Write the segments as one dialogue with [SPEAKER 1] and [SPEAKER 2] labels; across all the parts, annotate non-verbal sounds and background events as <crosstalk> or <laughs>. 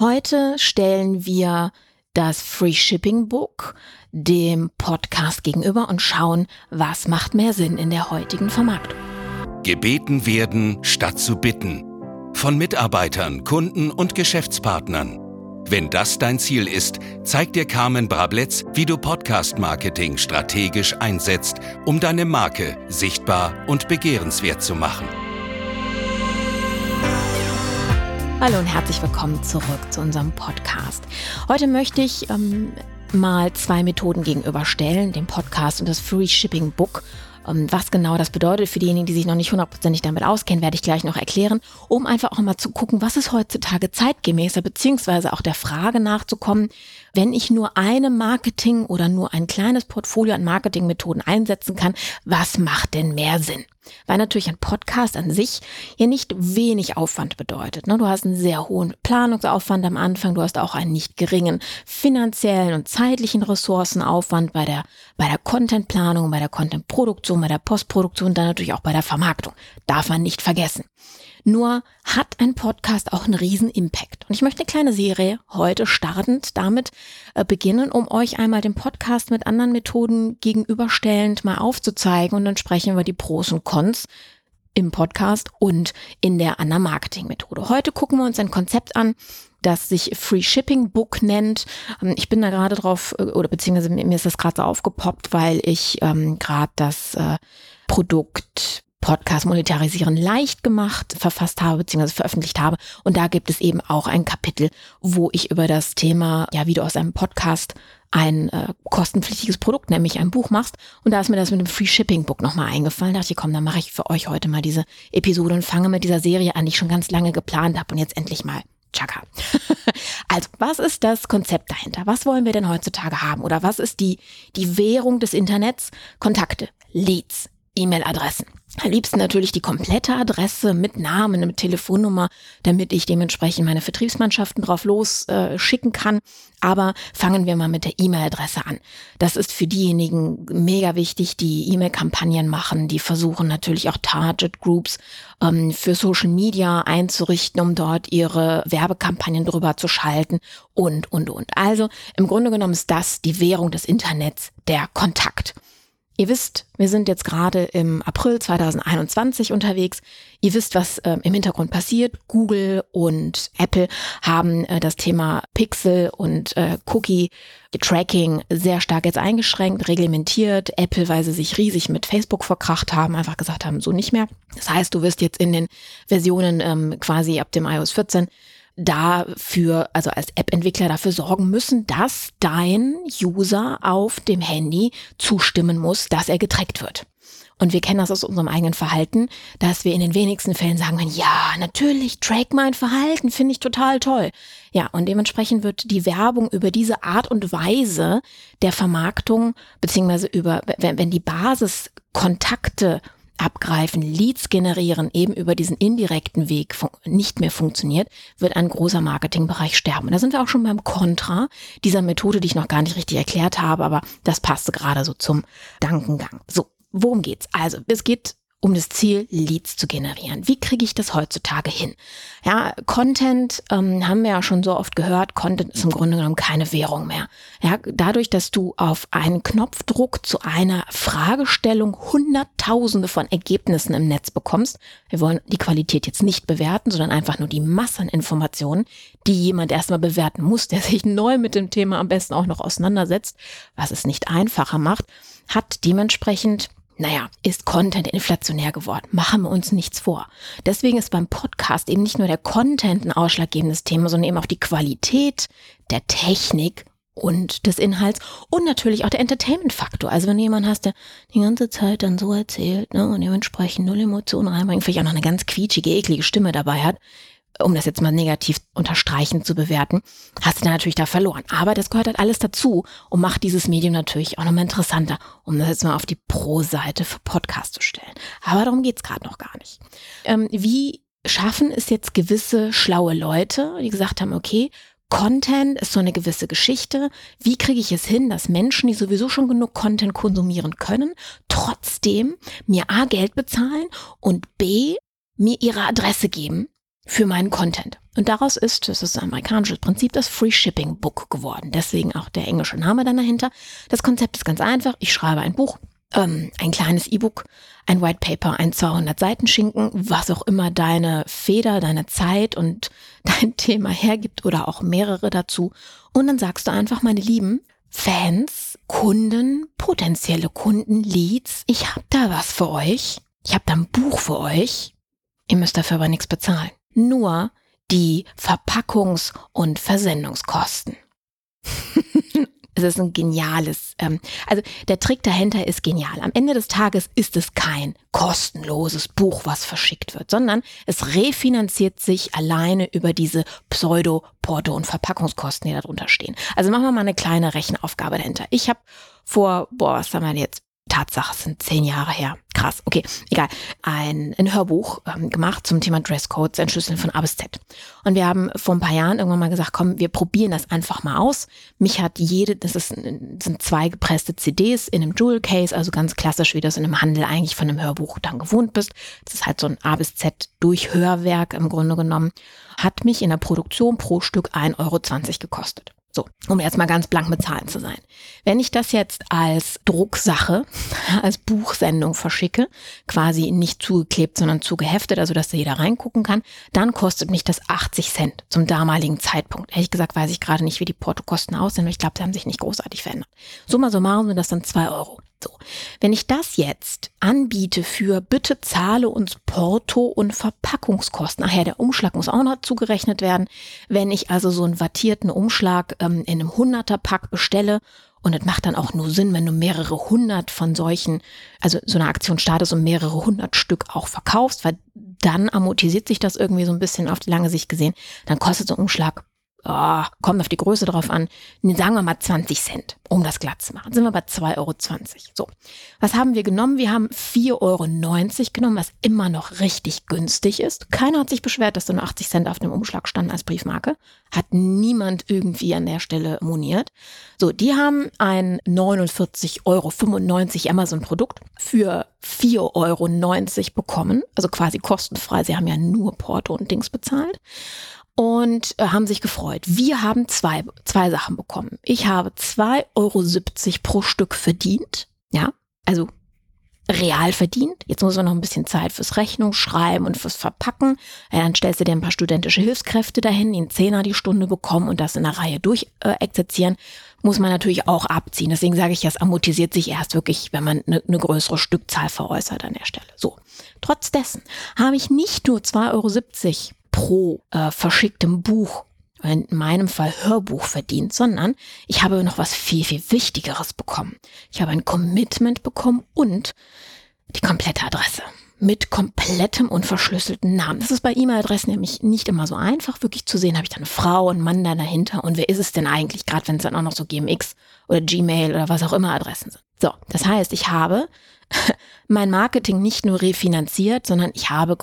[SPEAKER 1] Heute stellen wir das Free Shipping Book dem Podcast gegenüber und schauen, was macht mehr Sinn in der heutigen Vermarktung.
[SPEAKER 2] Gebeten werden statt zu bitten. Von Mitarbeitern, Kunden und Geschäftspartnern. Wenn das dein Ziel ist, zeigt dir Carmen Brabletz, wie du Podcast-Marketing strategisch einsetzt, um deine Marke sichtbar und begehrenswert zu machen.
[SPEAKER 1] Hallo und herzlich willkommen zurück zu unserem Podcast. Heute möchte ich ähm, mal zwei Methoden gegenüberstellen, den Podcast und das Free Shipping Book. Ähm, was genau das bedeutet für diejenigen, die sich noch nicht hundertprozentig damit auskennen, werde ich gleich noch erklären, um einfach auch mal zu gucken, was ist heutzutage zeitgemäßer, beziehungsweise auch der Frage nachzukommen, wenn ich nur eine Marketing oder nur ein kleines Portfolio an Marketingmethoden einsetzen kann, was macht denn mehr Sinn? Weil natürlich ein Podcast an sich ja nicht wenig Aufwand bedeutet. Ne? Du hast einen sehr hohen Planungsaufwand am Anfang, du hast auch einen nicht geringen finanziellen und zeitlichen Ressourcenaufwand bei der, bei der Contentplanung, bei der Contentproduktion, bei der Postproduktion, dann natürlich auch bei der Vermarktung. Darf man nicht vergessen. Nur hat ein Podcast auch einen riesen Impact. Und ich möchte eine kleine Serie heute startend damit äh, beginnen, um euch einmal den Podcast mit anderen Methoden gegenüberstellend mal aufzuzeigen und dann sprechen wir die Pros und Cons im Podcast und in der anderen Marketing-Methode. Heute gucken wir uns ein Konzept an, das sich Free Shipping Book nennt. Ähm, ich bin da gerade drauf, äh, oder beziehungsweise mir ist das gerade so aufgepoppt, weil ich ähm, gerade das äh, Produkt Podcast Monetarisieren leicht gemacht verfasst habe bzw. veröffentlicht habe. Und da gibt es eben auch ein Kapitel, wo ich über das Thema, ja, wie du aus einem Podcast ein äh, kostenpflichtiges Produkt, nämlich ein Buch machst. Und da ist mir das mit dem Free Shipping Book nochmal eingefallen. Da dachte ich, komm, dann mache ich für euch heute mal diese Episode und fange mit dieser Serie an, die ich schon ganz lange geplant habe und jetzt endlich mal Chaka. <laughs> also, was ist das Konzept dahinter? Was wollen wir denn heutzutage haben? Oder was ist die, die Währung des Internets? Kontakte, Leads, E-Mail-Adressen. Am liebsten natürlich die komplette Adresse mit Namen, mit Telefonnummer, damit ich dementsprechend meine Vertriebsmannschaften drauf los äh, kann. Aber fangen wir mal mit der E-Mail-Adresse an. Das ist für diejenigen mega wichtig, die E-Mail-Kampagnen machen, die versuchen natürlich auch Target Groups ähm, für Social Media einzurichten, um dort ihre Werbekampagnen drüber zu schalten und, und, und. Also im Grunde genommen ist das die Währung des Internets, der Kontakt. Ihr wisst, wir sind jetzt gerade im April 2021 unterwegs. Ihr wisst, was äh, im Hintergrund passiert. Google und Apple haben äh, das Thema Pixel und äh, Cookie Tracking sehr stark jetzt eingeschränkt, reglementiert. Apple, weil sie sich riesig mit Facebook verkracht haben, einfach gesagt haben, so nicht mehr. Das heißt, du wirst jetzt in den Versionen ähm, quasi ab dem iOS 14 dafür, also als App-Entwickler dafür sorgen müssen, dass dein User auf dem Handy zustimmen muss, dass er getrackt wird. Und wir kennen das aus unserem eigenen Verhalten, dass wir in den wenigsten Fällen sagen können, ja, natürlich, track mein Verhalten, finde ich total toll. Ja, und dementsprechend wird die Werbung über diese Art und Weise der Vermarktung, beziehungsweise über, wenn, wenn die Basiskontakte abgreifen, Leads generieren, eben über diesen indirekten Weg nicht mehr funktioniert, wird ein großer Marketingbereich sterben. Und da sind wir auch schon beim Kontra dieser Methode, die ich noch gar nicht richtig erklärt habe, aber das passte gerade so zum Dankengang. So, worum geht's? Also, es geht um das Ziel, Leads zu generieren. Wie kriege ich das heutzutage hin? Ja, Content ähm, haben wir ja schon so oft gehört. Content ist im Grunde genommen keine Währung mehr. Ja, dadurch, dass du auf einen Knopfdruck zu einer Fragestellung Hunderttausende von Ergebnissen im Netz bekommst. Wir wollen die Qualität jetzt nicht bewerten, sondern einfach nur die Masse an Informationen, die jemand erstmal bewerten muss, der sich neu mit dem Thema am besten auch noch auseinandersetzt, was es nicht einfacher macht, hat dementsprechend naja, ist Content inflationär geworden. Machen wir uns nichts vor. Deswegen ist beim Podcast eben nicht nur der Content ein ausschlaggebendes Thema, sondern eben auch die Qualität der Technik und des Inhalts und natürlich auch der Entertainment-Faktor. Also wenn du jemanden hast, der die ganze Zeit dann so erzählt ne, und dementsprechend null Emotionen reinbringt, vielleicht auch noch eine ganz quietschige, eklige Stimme dabei hat, um das jetzt mal negativ unterstreichend zu bewerten, hast du dann natürlich da verloren. Aber das gehört halt alles dazu und macht dieses Medium natürlich auch nochmal interessanter, um das jetzt mal auf die Pro-Seite für Podcast zu stellen. Aber darum geht's gerade noch gar nicht. Ähm, wie schaffen es jetzt gewisse schlaue Leute, die gesagt haben, okay, Content ist so eine gewisse Geschichte. Wie kriege ich es hin, dass Menschen, die sowieso schon genug Content konsumieren können, trotzdem mir A Geld bezahlen und B mir ihre Adresse geben für meinen Content. Und daraus ist, das ist ein amerikanisches Prinzip, das Free Shipping Book geworden. Deswegen auch der englische Name dann dahinter. Das Konzept ist ganz einfach. Ich schreibe ein Buch, ähm, ein kleines E-Book, ein White Paper, ein 200 Seiten Schinken, was auch immer deine Feder, deine Zeit und <laughs> dein Thema hergibt oder auch mehrere dazu. Und dann sagst du einfach, meine Lieben, Fans, Kunden, potenzielle Kunden, Leads, ich habe da was für euch. Ich habe da ein Buch für euch. Ihr müsst dafür aber nichts bezahlen. Nur die Verpackungs- und Versendungskosten. <laughs> es ist ein geniales, ähm, also der Trick dahinter ist genial. Am Ende des Tages ist es kein kostenloses Buch, was verschickt wird, sondern es refinanziert sich alleine über diese Pseudo, Porto und Verpackungskosten, die darunter stehen. Also machen wir mal eine kleine Rechenaufgabe dahinter. Ich habe vor, boah, was haben wir jetzt? Tatsache, es sind zehn Jahre her. Krass, okay, egal. Ein, ein Hörbuch ähm, gemacht zum Thema Dresscodes, Entschlüsseln von A bis Z. Und wir haben vor ein paar Jahren irgendwann mal gesagt, komm, wir probieren das einfach mal aus. Mich hat jede, das ist, sind zwei gepresste CDs in einem Jewel Case, also ganz klassisch, wie du es in einem Handel eigentlich von einem Hörbuch dann gewohnt bist. Das ist halt so ein A bis Z Durchhörwerk im Grunde genommen. Hat mich in der Produktion pro Stück 1,20 Euro gekostet. So, um jetzt mal ganz blank mit Zahlen zu sein. Wenn ich das jetzt als Drucksache, <laughs> als Buchsendung verschicke, quasi nicht zugeklebt, sondern zugeheftet, also dass da jeder reingucken kann, dann kostet mich das 80 Cent zum damaligen Zeitpunkt. Ehrlich gesagt weiß ich gerade nicht, wie die Portokosten aussehen, aber ich glaube, sie haben sich nicht großartig verändert. Summa summarum sind das dann zwei Euro. So, wenn ich das jetzt anbiete für bitte zahle uns Porto und Verpackungskosten, ach ja, der Umschlag muss auch noch zugerechnet werden. Wenn ich also so einen wattierten Umschlag ähm, in einem 100er Pack bestelle und es macht dann auch nur Sinn, wenn du mehrere hundert von solchen, also so eine Aktion startest und mehrere hundert Stück auch verkaufst, weil dann amortisiert sich das irgendwie so ein bisschen auf die lange Sicht gesehen. Dann kostet so ein Umschlag oh, kommt auf die Größe drauf an, sagen wir mal 20 Cent, um das glatt zu machen. Sind wir bei 2,20 Euro. So, was haben wir genommen? Wir haben 4,90 Euro genommen, was immer noch richtig günstig ist. Keiner hat sich beschwert, dass da nur 80 Cent auf dem Umschlag standen als Briefmarke. Hat niemand irgendwie an der Stelle moniert. So, die haben ein 49,95 Euro Amazon-Produkt für 4,90 Euro bekommen, also quasi kostenfrei. Sie haben ja nur Porto und Dings bezahlt und äh, haben sich gefreut. Wir haben zwei, zwei Sachen bekommen. Ich habe 2,70 Euro pro Stück verdient. Ja, also real verdient. Jetzt muss man noch ein bisschen Zeit fürs Rechnung schreiben und fürs Verpacken. Ja, dann stellst du dir ein paar studentische Hilfskräfte dahin, die einen Zehner die Stunde bekommen und das in der Reihe durchexerzieren. Äh, muss man natürlich auch abziehen. Deswegen sage ich, das amortisiert sich erst wirklich, wenn man eine, eine größere Stückzahl veräußert an der Stelle. So. Trotz dessen habe ich nicht nur 2,70 Euro pro äh, verschicktem Buch, in meinem Fall Hörbuch verdient, sondern ich habe noch was viel, viel Wichtigeres bekommen. Ich habe ein Commitment bekommen und die komplette Adresse mit komplettem und verschlüsselten Namen. Das ist bei E-Mail-Adressen nämlich nicht immer so einfach, wirklich zu sehen, habe ich da eine Frau, einen Mann da dahinter und wer ist es denn eigentlich, gerade wenn es dann auch noch so GMX oder Gmail oder was auch immer Adressen sind. So, das heißt, ich habe mein Marketing nicht nur refinanziert, sondern ich habe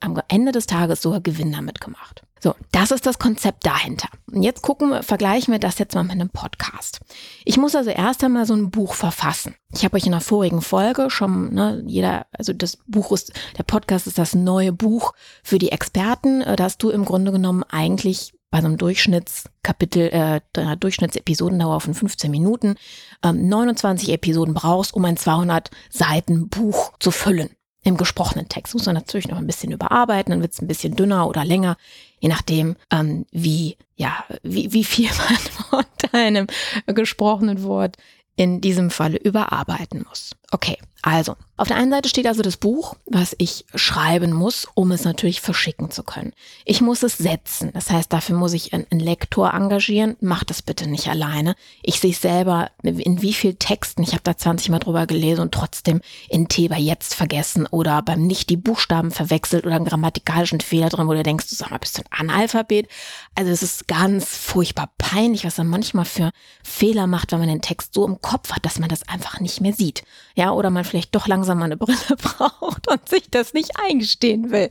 [SPEAKER 1] am Ende des Tages sogar Gewinn damit gemacht. So, das ist das Konzept dahinter. Und jetzt gucken vergleichen wir das jetzt mal mit einem Podcast. Ich muss also erst einmal so ein Buch verfassen. Ich habe euch in der vorigen Folge schon, ne, jeder, also das Buch ist, der Podcast ist das neue Buch für die Experten, äh, dass du im Grunde genommen eigentlich bei so einem Durchschnittskapitel, äh, einer Durchschnittsepisodendauer von 15 Minuten, ähm, 29 Episoden brauchst, um ein 200 Seiten Buch zu füllen. Im gesprochenen Text muss man natürlich noch ein bisschen überarbeiten, dann wird es ein bisschen dünner oder länger, je nachdem, ähm, wie, ja, wie, wie viel <laughs> man von deinem gesprochenen Wort in diesem Falle überarbeiten muss. Okay, also, auf der einen Seite steht also das Buch, was ich schreiben muss, um es natürlich verschicken zu können. Ich muss es setzen. Das heißt, dafür muss ich einen, Lektor engagieren. Mach das bitte nicht alleine. Ich sehe selber, in wie viel Texten, ich habe da 20 Mal drüber gelesen und trotzdem in Theba jetzt vergessen oder beim nicht die Buchstaben verwechselt oder einen grammatikalischen Fehler drin, wo du denkst, du sag mal, bist du ein Analphabet? Also es ist ganz furchtbar peinlich, was man manchmal für Fehler macht, wenn man den Text so im Kopf hat, dass man das einfach nicht mehr sieht. Ja, oder man vielleicht doch langsam mal eine Brille <laughs> braucht und sich das nicht eingestehen will.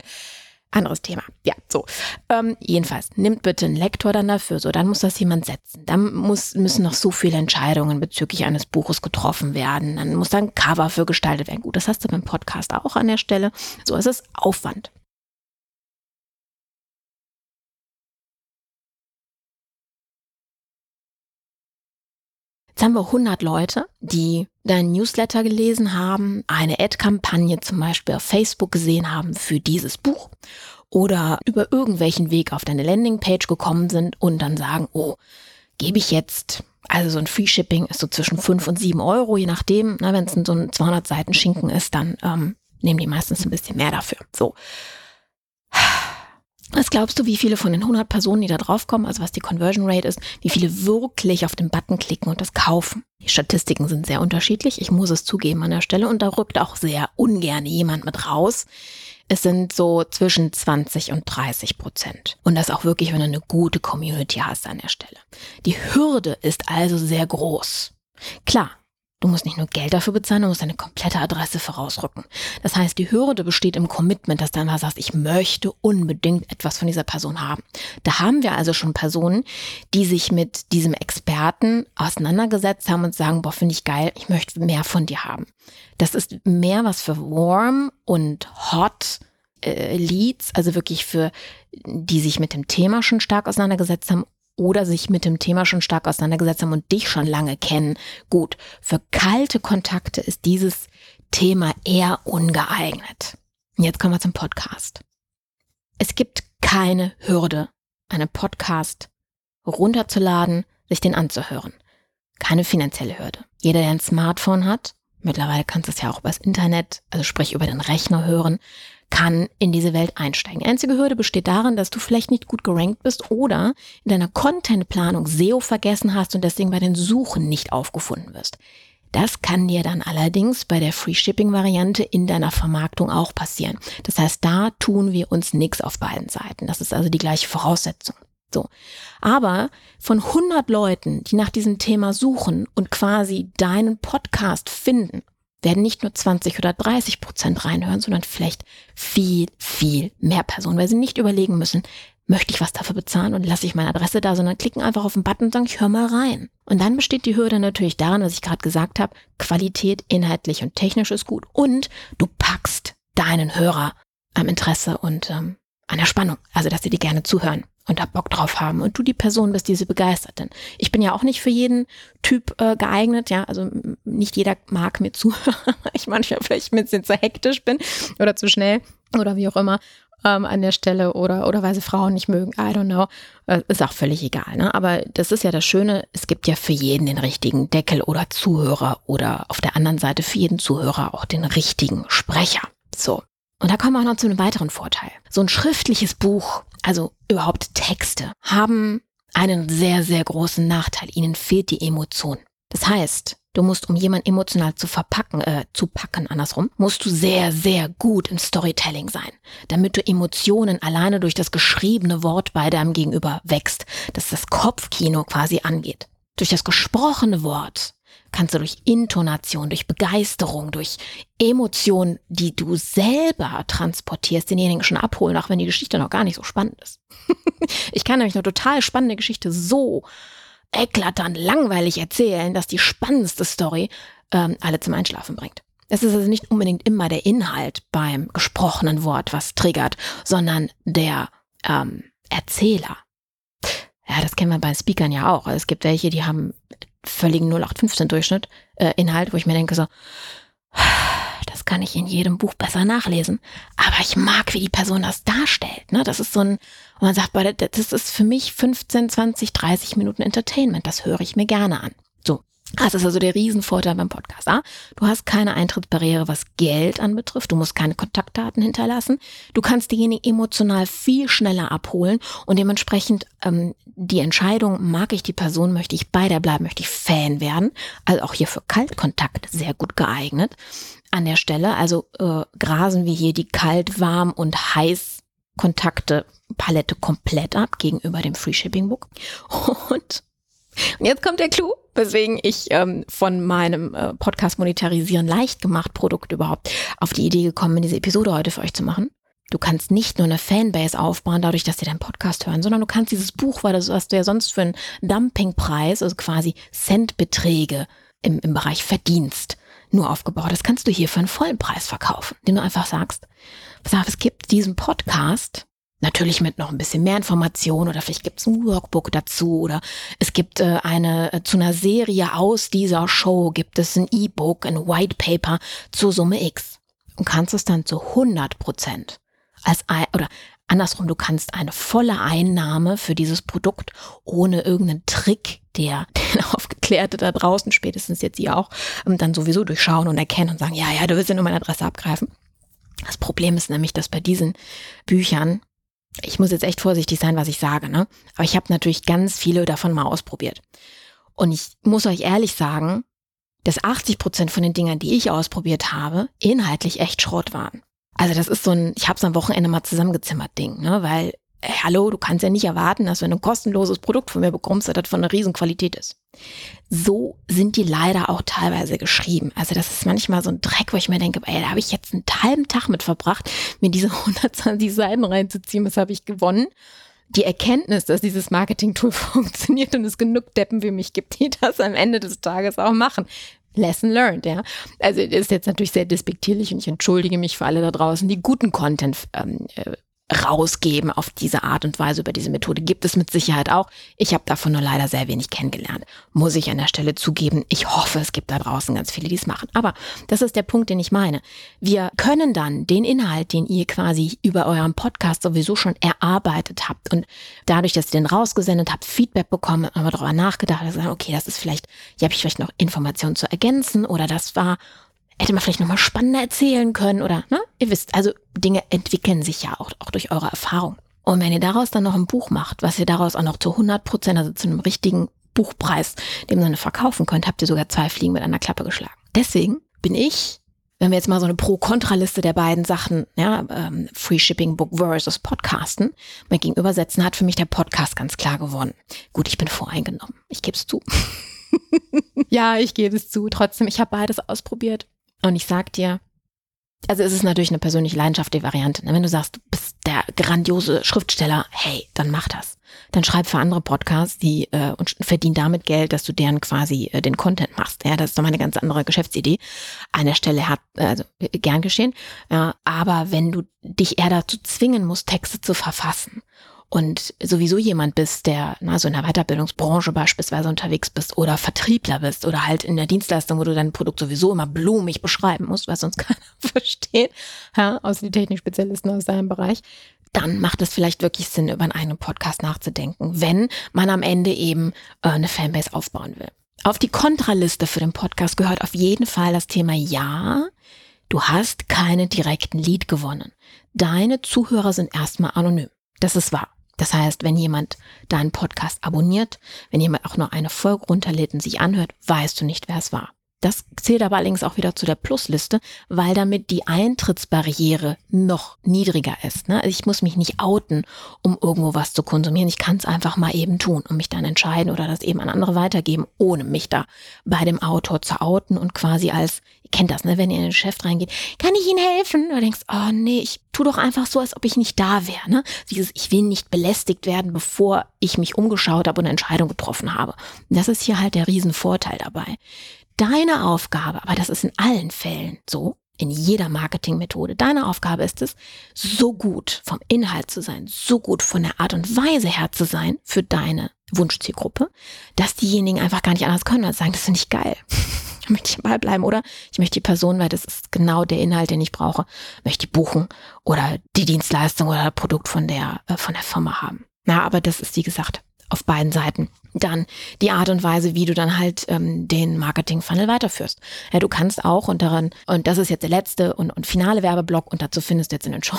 [SPEAKER 1] Anderes Thema. Ja, so. Ähm, jedenfalls, nimmt bitte einen Lektor dann dafür. So, dann muss das jemand setzen. Dann muss, müssen noch so viele Entscheidungen bezüglich eines Buches getroffen werden. Dann muss da ein Cover für gestaltet werden. Gut, das hast du beim Podcast auch an der Stelle. So, es ist Aufwand. Jetzt haben wir 100 Leute, die dein Newsletter gelesen haben, eine Ad-Kampagne zum Beispiel auf Facebook gesehen haben für dieses Buch oder über irgendwelchen Weg auf deine Landingpage gekommen sind und dann sagen, oh, gebe ich jetzt, also so ein Free Shipping ist so zwischen 5 und 7 Euro, je nachdem, wenn es so ein 200 Seiten Schinken ist, dann ähm, nehmen die meistens ein bisschen mehr dafür. So. Was glaubst du, wie viele von den 100 Personen, die da draufkommen, also was die Conversion Rate ist, wie viele wirklich auf den Button klicken und das kaufen? Die Statistiken sind sehr unterschiedlich, ich muss es zugeben an der Stelle und da rückt auch sehr ungern jemand mit raus. Es sind so zwischen 20 und 30 Prozent. Und das auch wirklich, wenn du eine gute Community hast an der Stelle. Die Hürde ist also sehr groß. Klar, Du musst nicht nur Geld dafür bezahlen, du musst deine komplette Adresse vorausrücken. Das heißt, die Hürde besteht im Commitment, dass du einmal sagst, ich möchte unbedingt etwas von dieser Person haben. Da haben wir also schon Personen, die sich mit diesem Experten auseinandergesetzt haben und sagen, boah, finde ich geil, ich möchte mehr von dir haben. Das ist mehr was für warm und hot äh, Leads, also wirklich für die sich mit dem Thema schon stark auseinandergesetzt haben oder sich mit dem Thema schon stark auseinandergesetzt haben und dich schon lange kennen. Gut, für kalte Kontakte ist dieses Thema eher ungeeignet. Jetzt kommen wir zum Podcast. Es gibt keine Hürde, einen Podcast runterzuladen, sich den anzuhören. Keine finanzielle Hürde. Jeder, der ein Smartphone hat, mittlerweile kannst du es ja auch übers Internet, also sprich über den Rechner hören, kann in diese Welt einsteigen. Einzige Hürde besteht darin, dass du vielleicht nicht gut gerankt bist oder in deiner Contentplanung SEO vergessen hast und deswegen bei den Suchen nicht aufgefunden wirst. Das kann dir dann allerdings bei der Free Shipping Variante in deiner Vermarktung auch passieren. Das heißt, da tun wir uns nichts auf beiden Seiten. Das ist also die gleiche Voraussetzung. So. Aber von 100 Leuten, die nach diesem Thema suchen und quasi deinen Podcast finden werden nicht nur 20 oder 30 Prozent reinhören, sondern vielleicht viel, viel mehr Personen, weil sie nicht überlegen müssen, möchte ich was dafür bezahlen und lasse ich meine Adresse da, sondern klicken einfach auf den Button und sagen, ich höre mal rein. Und dann besteht die Hürde natürlich daran, was ich gerade gesagt habe, Qualität, inhaltlich und technisch ist gut. Und du packst deinen Hörer am Interesse und ähm, an der Spannung, also dass sie dir gerne zuhören und da Bock drauf haben und du die Person bist, die sie begeistert. Denn ich bin ja auch nicht für jeden Typ äh, geeignet, ja, also nicht jeder mag mir <laughs> zuhören, ich manchmal vielleicht ein bisschen zu hektisch bin oder zu schnell oder wie auch immer ähm, an der Stelle oder, oder weil sie Frauen nicht mögen, I don't know, äh, ist auch völlig egal. Ne? Aber das ist ja das Schöne, es gibt ja für jeden den richtigen Deckel oder Zuhörer oder auf der anderen Seite für jeden Zuhörer auch den richtigen Sprecher. So. Und da kommen wir auch noch zu einem weiteren Vorteil. So ein schriftliches Buch, also überhaupt Texte, haben einen sehr, sehr großen Nachteil. Ihnen fehlt die Emotion. Das heißt, du musst, um jemanden emotional zu verpacken, äh, zu packen, andersrum, musst du sehr, sehr gut im Storytelling sein, damit du Emotionen alleine durch das geschriebene Wort bei deinem Gegenüber wächst, dass das Kopfkino quasi angeht. Durch das gesprochene Wort kannst du durch Intonation, durch Begeisterung, durch Emotionen, die du selber transportierst, denjenigen schon abholen, auch wenn die Geschichte noch gar nicht so spannend ist. <laughs> ich kann nämlich eine total spannende Geschichte so eklatant langweilig erzählen, dass die spannendste Story ähm, alle zum Einschlafen bringt. Es ist also nicht unbedingt immer der Inhalt beim gesprochenen Wort, was triggert, sondern der ähm, Erzähler. Ja, das kennen wir bei Speakern ja auch. Es gibt welche, die haben völligen 0815 Durchschnitt äh, Inhalt, wo ich mir denke so, das kann ich in jedem Buch besser nachlesen. Aber ich mag, wie die Person das darstellt. Ne? Das ist so ein, und man sagt, das ist für mich 15, 20, 30 Minuten Entertainment. Das höre ich mir gerne an. Das ist also der Riesenvorteil beim Podcast. Ah? Du hast keine Eintrittsbarriere, was Geld anbetrifft. Du musst keine Kontaktdaten hinterlassen. Du kannst diejenigen emotional viel schneller abholen und dementsprechend ähm, die Entscheidung, mag ich die Person, möchte ich bei der bleiben, möchte ich Fan werden. Also auch hier für Kaltkontakt sehr gut geeignet an der Stelle. Also äh, grasen wir hier die kalt, warm und heiß Kontakte Palette komplett ab gegenüber dem Free Shipping Book. <laughs> Und und jetzt kommt der Clou, weswegen ich ähm, von meinem äh, Podcast Monetarisieren leicht gemacht Produkt überhaupt auf die Idee gekommen bin, diese Episode heute für euch zu machen. Du kannst nicht nur eine Fanbase aufbauen, dadurch, dass sie deinen Podcast hören, sondern du kannst dieses Buch, weil das hast du ja sonst für einen Dumpingpreis, also quasi Centbeträge im, im Bereich Verdienst nur aufgebaut. Das kannst du hier für einen vollen Preis verkaufen, den du einfach sagst, pass auf, es gibt diesen Podcast Natürlich mit noch ein bisschen mehr Information oder vielleicht gibt es ein Workbook dazu oder es gibt äh, eine äh, zu einer Serie aus dieser Show gibt es ein E-Book, ein White Paper zur Summe X und kannst es dann zu 100 Prozent als oder andersrum, du kannst eine volle Einnahme für dieses Produkt ohne irgendeinen Trick, der <laughs> den Aufgeklärte da draußen, spätestens jetzt ihr auch, ähm, dann sowieso durchschauen und erkennen und sagen, ja, ja, du willst ja nur meine Adresse abgreifen. Das Problem ist nämlich, dass bei diesen Büchern ich muss jetzt echt vorsichtig sein, was ich sage, ne? Aber ich habe natürlich ganz viele davon mal ausprobiert. Und ich muss euch ehrlich sagen, dass 80 Prozent von den Dingern, die ich ausprobiert habe, inhaltlich echt Schrott waren. Also das ist so ein, ich habe es am Wochenende mal zusammengezimmert Ding, ne? Weil hey, hallo, du kannst ja nicht erwarten, dass wenn du ein kostenloses Produkt von mir bekommst, dass das von einer Riesen-Qualität ist. So sind die leider auch teilweise geschrieben. Also das ist manchmal so ein Dreck, wo ich mir denke, ey, da habe ich jetzt einen halben Tag mit verbracht, mir diese <laughs> 120 Seiten reinzuziehen, was habe ich gewonnen? Die Erkenntnis, dass dieses Marketing-Tool <laughs> funktioniert und es genug Deppen wie mich gibt, die das am Ende des Tages auch machen. Lesson learned, ja. Also ist jetzt natürlich sehr despektierlich und ich entschuldige mich für alle da draußen, die guten Content ähm, äh, rausgeben auf diese Art und Weise über diese Methode. Gibt es mit Sicherheit auch. Ich habe davon nur leider sehr wenig kennengelernt. Muss ich an der Stelle zugeben. Ich hoffe, es gibt da draußen ganz viele, die es machen. Aber das ist der Punkt, den ich meine. Wir können dann den Inhalt, den ihr quasi über euren Podcast sowieso schon erarbeitet habt und dadurch, dass ihr den rausgesendet habt, Feedback bekommen, aber darüber nachgedacht, okay, das ist vielleicht, hier habe ich vielleicht noch Informationen zu ergänzen oder das war hätte man vielleicht nochmal spannender erzählen können oder, ne? Ihr wisst, also Dinge entwickeln sich ja auch, auch durch eure Erfahrung. Und wenn ihr daraus dann noch ein Buch macht, was ihr daraus auch noch zu 100 Prozent, also zu einem richtigen Buchpreis, dem Sinne verkaufen könnt, habt ihr sogar zwei Fliegen mit einer Klappe geschlagen. Deswegen bin ich, wenn wir jetzt mal so eine Pro-Kontra-Liste der beiden Sachen, ja, ähm, Free Shipping Book versus Podcasten, mal gegenübersetzen, hat für mich der Podcast ganz klar gewonnen. Gut, ich bin voreingenommen. Ich gebe es zu. <laughs> ja, ich gebe es zu. Trotzdem, ich habe beides ausprobiert. Und ich sag dir, also es ist natürlich eine persönliche leidenschaftliche Variante. Ne? Wenn du sagst, du bist der grandiose Schriftsteller, hey, dann mach das. Dann schreib für andere Podcasts, die äh, und verdien damit Geld, dass du deren quasi äh, den Content machst. Ja, das ist doch mal eine ganz andere Geschäftsidee. An der Stelle hat also äh, gern geschehen. Ja, aber wenn du dich eher dazu zwingen musst, Texte zu verfassen und sowieso jemand bist, der na, so in der Weiterbildungsbranche beispielsweise unterwegs bist oder Vertriebler bist oder halt in der Dienstleistung, wo du dein Produkt sowieso immer blumig beschreiben musst, was sonst <laughs> keiner versteht, ja, außer die Technikspezialisten aus deinem Bereich, dann macht es vielleicht wirklich Sinn, über einen eigenen Podcast nachzudenken, wenn man am Ende eben äh, eine Fanbase aufbauen will. Auf die Kontraliste für den Podcast gehört auf jeden Fall das Thema Ja, du hast keine direkten Lead gewonnen. Deine Zuhörer sind erstmal anonym. Das ist wahr. Das heißt, wenn jemand deinen Podcast abonniert, wenn jemand auch nur eine Folge runterlädt und sich anhört, weißt du nicht, wer es war. Das zählt aber allerdings auch wieder zu der Plusliste, weil damit die Eintrittsbarriere noch niedriger ist. Ne? Also ich muss mich nicht outen, um irgendwo was zu konsumieren. Ich kann es einfach mal eben tun und mich dann entscheiden oder das eben an andere weitergeben, ohne mich da bei dem Autor zu outen und quasi als, ihr kennt das, ne, wenn ihr in den Chef reingeht, kann ich Ihnen helfen? Oder denkst, oh nee, ich tu doch einfach so, als ob ich nicht da wäre. Ne? Dieses, ich will nicht belästigt werden, bevor ich mich umgeschaut habe und eine Entscheidung getroffen habe. das ist hier halt der Riesenvorteil dabei. Deine Aufgabe, aber das ist in allen Fällen so, in jeder Marketingmethode. Deine Aufgabe ist es, so gut vom Inhalt zu sein, so gut von der Art und Weise her zu sein für deine Wunschzielgruppe, dass diejenigen einfach gar nicht anders können als sagen, das finde ich geil. <laughs> Ich möchte ich dabei bleiben oder ich möchte die Person, weil das ist genau der Inhalt, den ich brauche, möchte ich buchen oder die Dienstleistung oder Produkt von der, äh, von der Firma haben. Na, aber das ist, wie gesagt, auf beiden Seiten dann die Art und Weise, wie du dann halt ähm, den Marketing-Funnel weiterführst. Ja, du kannst auch und daran, und das ist jetzt der letzte und, und finale Werbeblock und dazu findest du jetzt in den <laughs> Show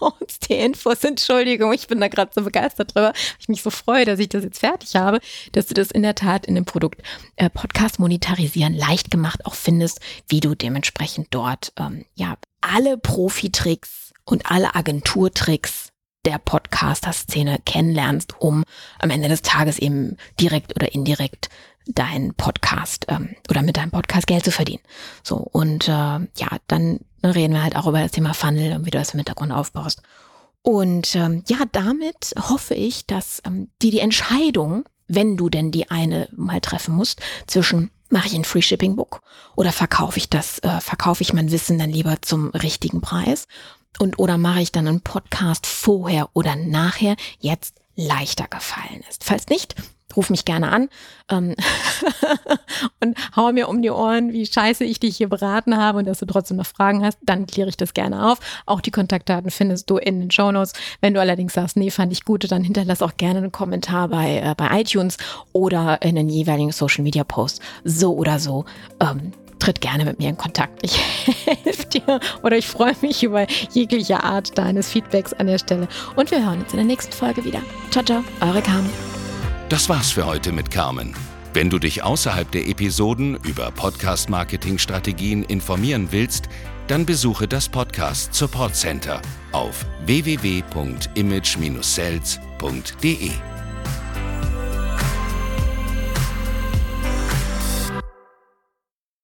[SPEAKER 1] Notes die Infos. Entschuldigung, ich bin da gerade so begeistert drüber. Ich mich so freue, dass ich das jetzt fertig habe, dass du das in der Tat in dem Produkt äh, Podcast monetarisieren leicht gemacht auch findest, wie du dementsprechend dort ähm, ja alle Profi-Tricks und alle Agenturtricks der Podcaster-Szene kennenlernst, um am Ende des Tages eben direkt oder indirekt deinen Podcast ähm, oder mit deinem Podcast Geld zu verdienen. So, und äh, ja, dann reden wir halt auch über das Thema Funnel und wie du das im Hintergrund aufbaust. Und ähm, ja, damit hoffe ich, dass ähm, dir die Entscheidung, wenn du denn die eine mal treffen musst, zwischen mache ich ein Free Shipping Book oder verkaufe ich das, äh, verkaufe ich mein Wissen dann lieber zum richtigen Preis und oder mache ich dann einen Podcast vorher oder nachher jetzt leichter gefallen ist. Falls nicht, ruf mich gerne an ähm <laughs> und hau mir um die Ohren, wie scheiße ich dich hier beraten habe und dass du trotzdem noch Fragen hast, dann kläre ich das gerne auf. Auch die Kontaktdaten findest du in den Shownotes. Wenn du allerdings sagst, nee, fand ich gut, dann hinterlass auch gerne einen Kommentar bei, äh, bei iTunes oder in den jeweiligen Social Media Post. So oder so. Ähm, tritt gerne mit mir in Kontakt. Ich helfe dir oder ich freue mich über jegliche Art deines Feedbacks an der Stelle. Und wir hören uns in der nächsten Folge wieder. Ciao, ciao, eure Carmen.
[SPEAKER 2] Das war's für heute mit Carmen. Wenn du dich außerhalb der Episoden über Podcast-Marketing-Strategien informieren willst, dann besuche das Podcast Support Center auf www.image-sales.de.